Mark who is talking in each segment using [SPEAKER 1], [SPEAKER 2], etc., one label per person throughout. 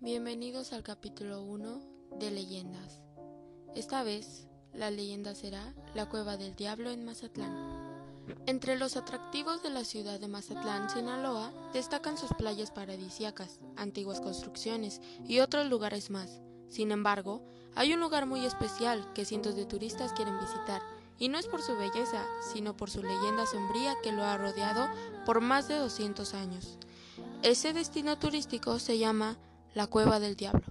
[SPEAKER 1] Bienvenidos al capítulo 1 de Leyendas. Esta vez, la leyenda será la Cueva del Diablo en Mazatlán. Entre los atractivos de la ciudad de Mazatlán, Sinaloa, destacan sus playas paradisíacas, antiguas construcciones y otros lugares más. Sin embargo, hay un lugar muy especial que cientos de turistas quieren visitar, y no es por su belleza, sino por su leyenda sombría que lo ha rodeado por más de 200 años. Ese destino turístico se llama la Cueva del Diablo.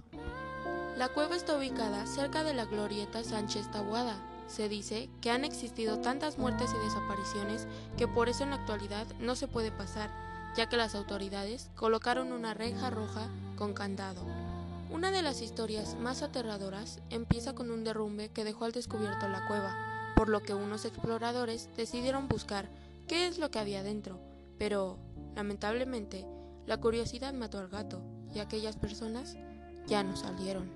[SPEAKER 1] La cueva está ubicada cerca de la glorieta Sánchez Tabuada. Se dice que han existido tantas muertes y desapariciones que por eso en la actualidad no se puede pasar, ya que las autoridades colocaron una reja roja con candado. Una de las historias más aterradoras empieza con un derrumbe que dejó al descubierto la cueva, por lo que unos exploradores decidieron buscar qué es lo que había dentro, pero, lamentablemente, la curiosidad mató al gato y aquellas personas ya no salieron.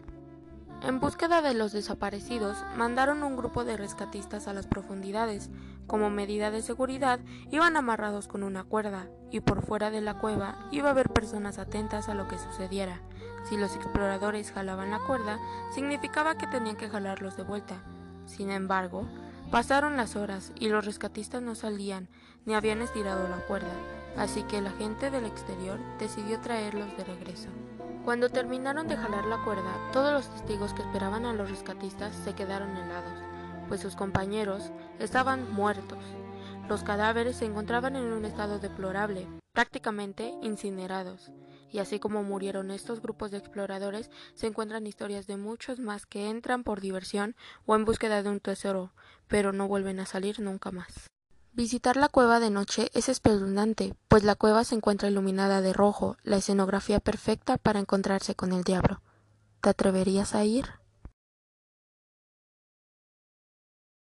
[SPEAKER 1] En búsqueda de los desaparecidos, mandaron un grupo de rescatistas a las profundidades. Como medida de seguridad, iban amarrados con una cuerda, y por fuera de la cueva iba a haber personas atentas a lo que sucediera. Si los exploradores jalaban la cuerda, significaba que tenían que jalarlos de vuelta. Sin embargo, pasaron las horas y los rescatistas no salían ni habían estirado la cuerda así que la gente del exterior decidió traerlos de regreso. Cuando terminaron de jalar la cuerda, todos los testigos que esperaban a los rescatistas se quedaron helados, pues sus compañeros estaban muertos. Los cadáveres se encontraban en un estado deplorable, prácticamente incinerados. Y así como murieron estos grupos de exploradores, se encuentran historias de muchos más que entran por diversión o en búsqueda de un tesoro, pero no vuelven a salir nunca más. Visitar la cueva de noche es espeluznante, pues la cueva se encuentra iluminada de rojo, la escenografía perfecta para encontrarse con el diablo. ¿Te atreverías a ir?